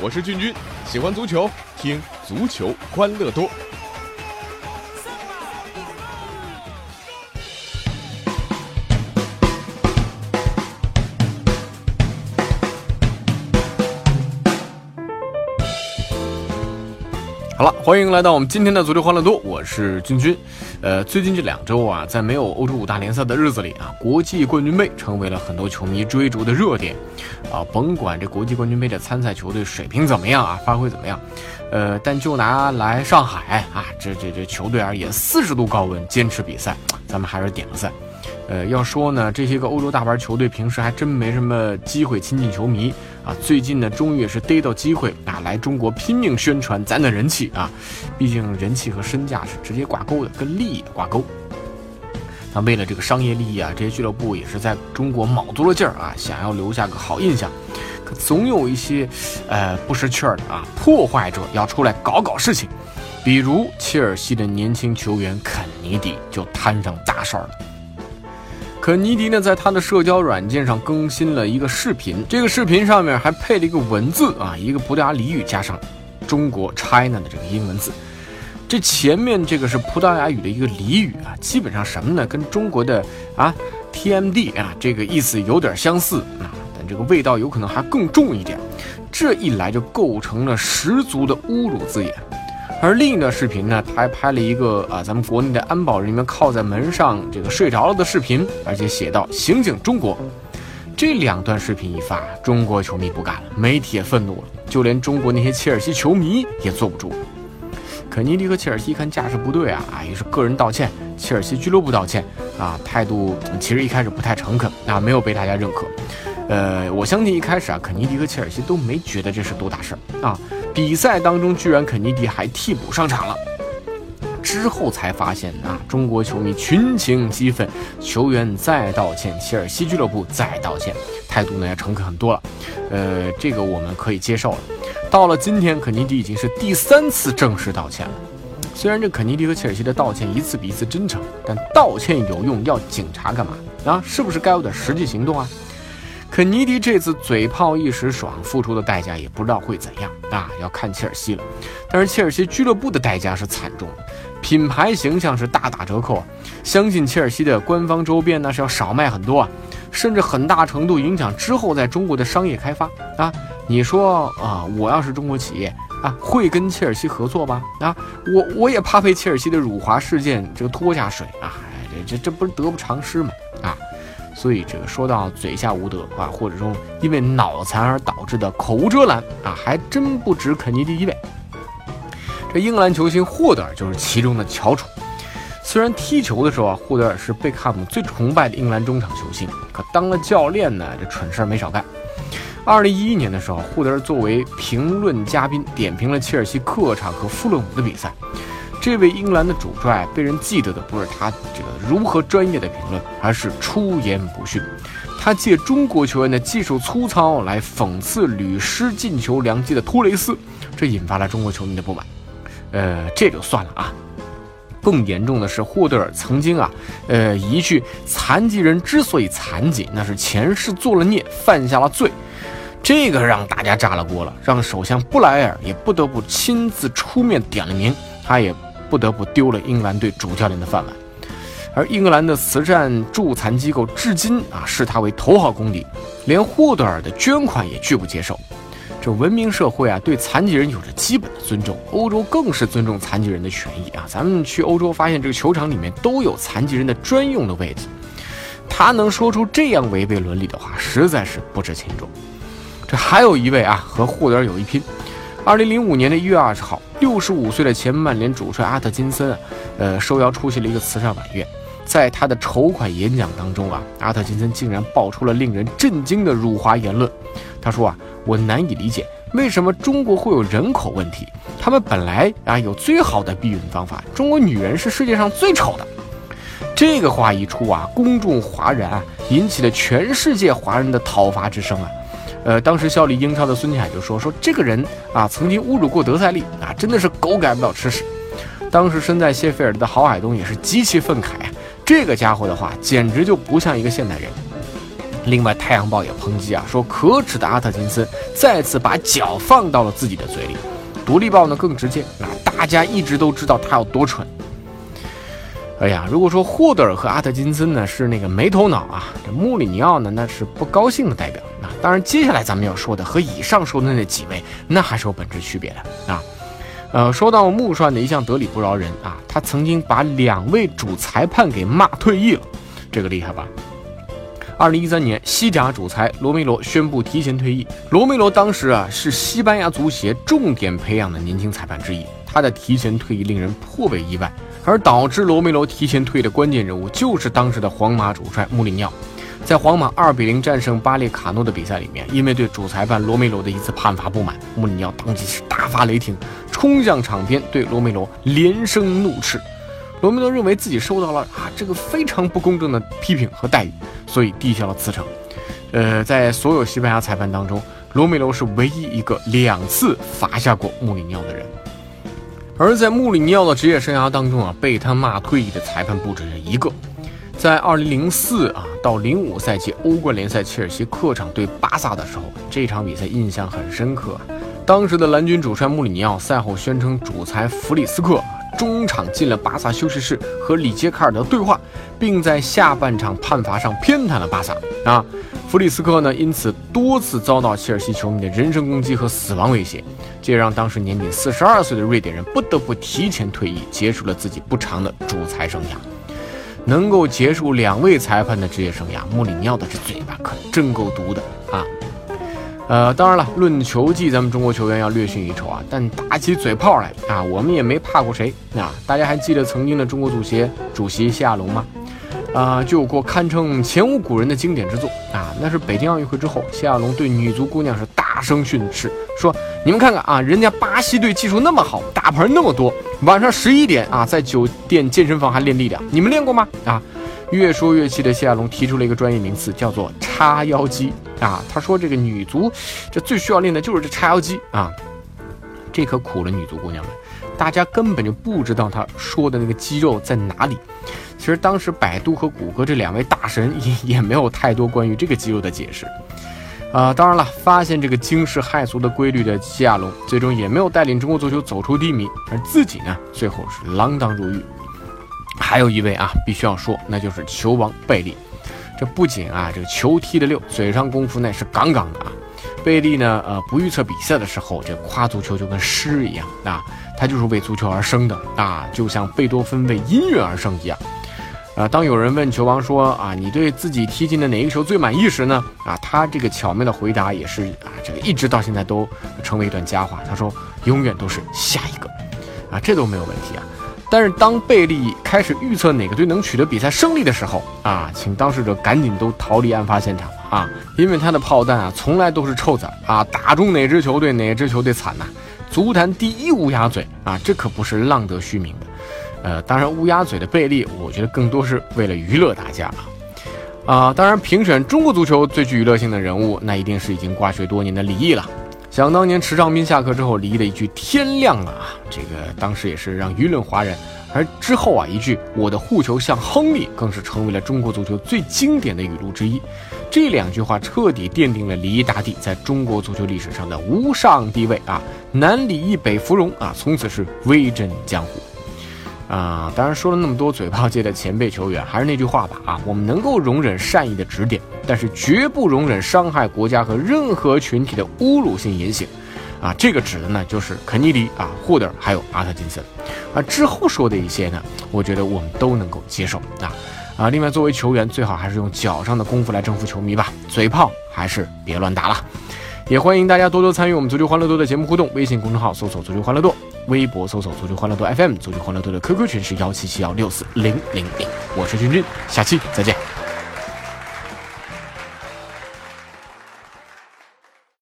我是俊君，喜欢足球，听足球欢乐多。好了，欢迎来到我们今天的足球欢乐多，我是君君。呃，最近这两周啊，在没有欧洲五大联赛的日子里啊，国际冠军杯成为了很多球迷追逐的热点。啊，甭管这国际冠军杯的参赛球队水平怎么样啊，发挥怎么样，呃，但就拿来上海啊，这这这球队而言，四十度高温坚持比赛，咱们还是点个赞。呃，要说呢，这些个欧洲大牌球队平时还真没什么机会亲近球迷啊。最近呢，终于也是逮到机会啊，来中国拼命宣传咱的人气啊。毕竟人气和身价是直接挂钩的，跟利益挂钩。那为了这个商业利益啊，这些俱乐部也是在中国卯足了劲儿啊，想要留下个好印象。可总有一些呃不识趣儿的啊破坏者要出来搞搞事情，比如切尔西的年轻球员肯尼迪就摊上大事儿了。肯尼迪呢，在他的社交软件上更新了一个视频，这个视频上面还配了一个文字啊，一个葡萄牙俚语加上中国 China 的这个英文字。这前面这个是葡萄牙语的一个俚语啊，基本上什么呢？跟中国的啊 TMD 啊这个意思有点相似啊，但这个味道有可能还更重一点。这一来就构成了十足的侮辱字眼。而另一段视频呢，他还拍了一个啊，咱们国内的安保人员靠在门上这个睡着了的视频，而且写道“刑警中国”。这两段视频一发，中国球迷不干了，媒体也愤怒了，就连中国那些切尔西球迷也坐不住。肯尼迪和切尔西一看架势不对啊，啊，于是个人道歉，切尔西俱乐部道歉啊，态度其实一开始不太诚恳啊，没有被大家认可。呃，我相信一开始啊，肯尼迪和切尔西都没觉得这是多大事儿啊。比赛当中，居然肯尼迪还替补上场了，之后才发现啊，中国球迷群情激愤，球员再道歉，切尔西俱乐部再道歉，态度呢要诚恳很多了。呃，这个我们可以接受了。到了今天，肯尼迪已经是第三次正式道歉了。虽然这肯尼迪和切尔西的道歉一次比一次真诚，但道歉有用，要警察干嘛啊？是不是该有点实际行动啊？肯尼迪这次嘴炮一时爽，付出的代价也不知道会怎样啊！要看切尔西了。但是切尔西俱乐部的代价是惨重，品牌形象是大打折扣！相信切尔西的官方周边呢是要少卖很多啊，甚至很大程度影响之后在中国的商业开发啊！你说啊，我要是中国企业啊，会跟切尔西合作吧？啊，我我也怕被切尔西的辱华事件这个拖下水啊！这这这不是得不偿失吗？啊！所以这个说到嘴下无德啊，或者说因为脑残而导致的口无遮拦啊，还真不止肯尼迪一位。这英格兰球星霍德尔就是其中的翘楚。虽然踢球的时候啊，霍德尔是贝克汉姆最崇拜的英格兰中场球星，可当了教练呢，这蠢事儿没少干。二零一一年的时候，霍德尔作为评论嘉宾点评了切尔西客场和富勒姆的比赛。这位英格兰的主帅被人记得的不是他这个如何专业的评论，而是出言不逊。他借中国球员的技术粗糙来讽刺屡失进球良机的托雷斯，这引发了中国球迷的不满。呃，这就算了啊。更严重的是，霍德尔曾经啊，呃，一句“残疾人之所以残疾，那是前世做了孽，犯下了罪”，这个让大家炸了锅了，让首相布莱尔也不得不亲自出面点了名，他也。不得不丢了英格兰队主教练的饭碗，而英格兰的慈善助残机构至今啊视他为头号公敌，连霍德尔的捐款也拒不接受。这文明社会啊，对残疾人有着基本的尊重，欧洲更是尊重残疾人的权益啊。咱们去欧洲发现，这个球场里面都有残疾人的专用的位置。他能说出这样违背伦理的话，实在是不知轻重。这还有一位啊，和霍德尔有一拼。二零零五年的一月二十号，六十五岁的前曼联主帅阿特金森，呃，受邀出席了一个慈善晚宴。在他的筹款演讲当中啊，阿特金森竟然爆出了令人震惊的辱华言论。他说啊，我难以理解为什么中国会有人口问题，他们本来啊有最好的避孕方法，中国女人是世界上最丑的。这个话一出啊，公众哗然啊，引起了全世界华人的讨伐之声啊。呃，当时效力英超的孙继海就说：“说这个人啊，曾经侮辱过德塞利啊，真的是狗改不了吃屎。”当时身在谢菲尔德的郝海东也是极其愤慨啊，这个家伙的话简直就不像一个现代人。另外，《太阳报》也抨击啊，说可耻的阿特金森再次把脚放到了自己的嘴里。《独立报》呢更直接，啊，大家一直都知道他有多蠢。哎呀，如果说霍德尔和阿特金森呢是那个没头脑啊，这穆里尼奥呢那是不高兴的代表。当然，接下来咱们要说的和以上说的那几位，那还是有本质区别的啊。呃，说到穆帅的一向得理不饶人啊，他曾经把两位主裁判给骂退役了，这个厉害吧？二零一三年，西甲主裁罗梅罗宣布提前退役。罗梅罗当时啊是西班牙足协重点培养的年轻裁判之一，他的提前退役令人颇为意外。而导致罗梅罗提前退役的关键人物就是当时的皇马主帅穆里尼奥。在皇马二比零战胜巴列卡诺的比赛里面，因为对主裁判罗梅罗的一次判罚不满，穆里尼奥当即是大发雷霆，冲向场边对罗梅罗连声怒斥。罗梅罗认为自己受到了啊这个非常不公正的批评和待遇，所以递交了辞呈。呃，在所有西班牙裁判当中，罗梅罗是唯一一个两次罚下过穆里尼奥的人。而在穆里尼奥的职业生涯当中啊，被他骂退役的裁判不止这一个。在2004啊到05赛季欧冠联赛，切尔西客场对巴萨的时候，这场比赛印象很深刻。当时的蓝军主帅穆里尼奥赛后宣称，主裁弗里斯克。中场进了巴萨休息室和里杰卡尔德对话，并在下半场判罚上偏袒了巴萨啊。弗里斯克呢，因此多次遭到切尔西球迷的人身攻击和死亡威胁，这让当时年仅四十二岁的瑞典人不得不提前退役，结束了自己不长的主裁生涯。能够结束两位裁判的职业生涯，穆里尼奥的这嘴巴可真够毒的啊！呃，当然了，论球技，咱们中国球员要略逊一筹啊。但打起嘴炮来啊，我们也没怕过谁啊。大家还记得曾经的中国足协主席谢亚龙吗？啊，就有过堪称前无古人的经典之作啊。那是北京奥运会之后，谢亚龙对女足姑娘是大声训斥，说：“你们看看啊，人家巴西队技术那么好，大牌那么多，晚上十一点啊，在酒店健身房还练力量，你们练过吗？啊？”越说越气的谢亚龙提出了一个专业名词，叫做“叉腰肌”啊。他说：“这个女足，这最需要练的就是这叉腰肌啊。”这可苦了女足姑娘们，大家根本就不知道他说的那个肌肉在哪里。其实当时百度和谷歌这两位大神也也没有太多关于这个肌肉的解释啊。当然了，发现这个惊世骇俗的规律的西亚龙，最终也没有带领中国足球走出低迷，而自己呢，最后是锒铛入狱。还有一位啊，必须要说，那就是球王贝利。这不仅啊，这个球踢得溜，嘴上功夫那是杠杠的啊。贝利呢，呃，不预测比赛的时候，这夸足球就跟诗一样啊，他就是为足球而生的啊，就像贝多芬为音乐而生一样。啊，当有人问球王说啊，你对自己踢进的哪一个球最满意时呢？啊，他这个巧妙的回答也是啊，这个一直到现在都成为一段佳话。他说，永远都是下一个，啊，这都没有问题啊。但是当贝利开始预测哪个队能取得比赛胜利的时候啊，请当事者赶紧都逃离案发现场啊，因为他的炮弹啊从来都是臭子啊，打中哪支球队哪支球队惨呐！足坛第一乌鸦嘴啊，这可不是浪得虚名的。呃，当然乌鸦嘴的贝利，我觉得更多是为了娱乐大家啊。啊，当然评选中国足球最具娱乐性的人物，那一定是已经挂帅多年的李毅了。想当年，池昌斌下课之后，李毅的一句“天亮了”啊，这个当时也是让舆论哗然。而之后啊，一句“我的护球像亨利”更是成为了中国足球最经典的语录之一。这两句话彻底奠定了李毅大帝在中国足球历史上的无上地位啊！南李毅北芙蓉啊，从此是威震江湖。啊，当然说了那么多嘴炮界的前辈球员，还是那句话吧啊，我们能够容忍善意的指点，但是绝不容忍伤害国家和任何群体的侮辱性言行。啊，这个指的呢就是肯尼迪啊、霍德尔还有阿特金森。啊，之后说的一些呢，我觉得我们都能够接受啊啊。另外，作为球员，最好还是用脚上的功夫来征服球迷吧，嘴炮还是别乱打了。也欢迎大家多多参与我们足球欢乐多的节目互动，微信公众号搜索足球欢乐多。微博搜索“足球欢乐多 FM”，足球欢乐多的 QQ 群是幺七七幺六四零零零。我是君君，下期再见。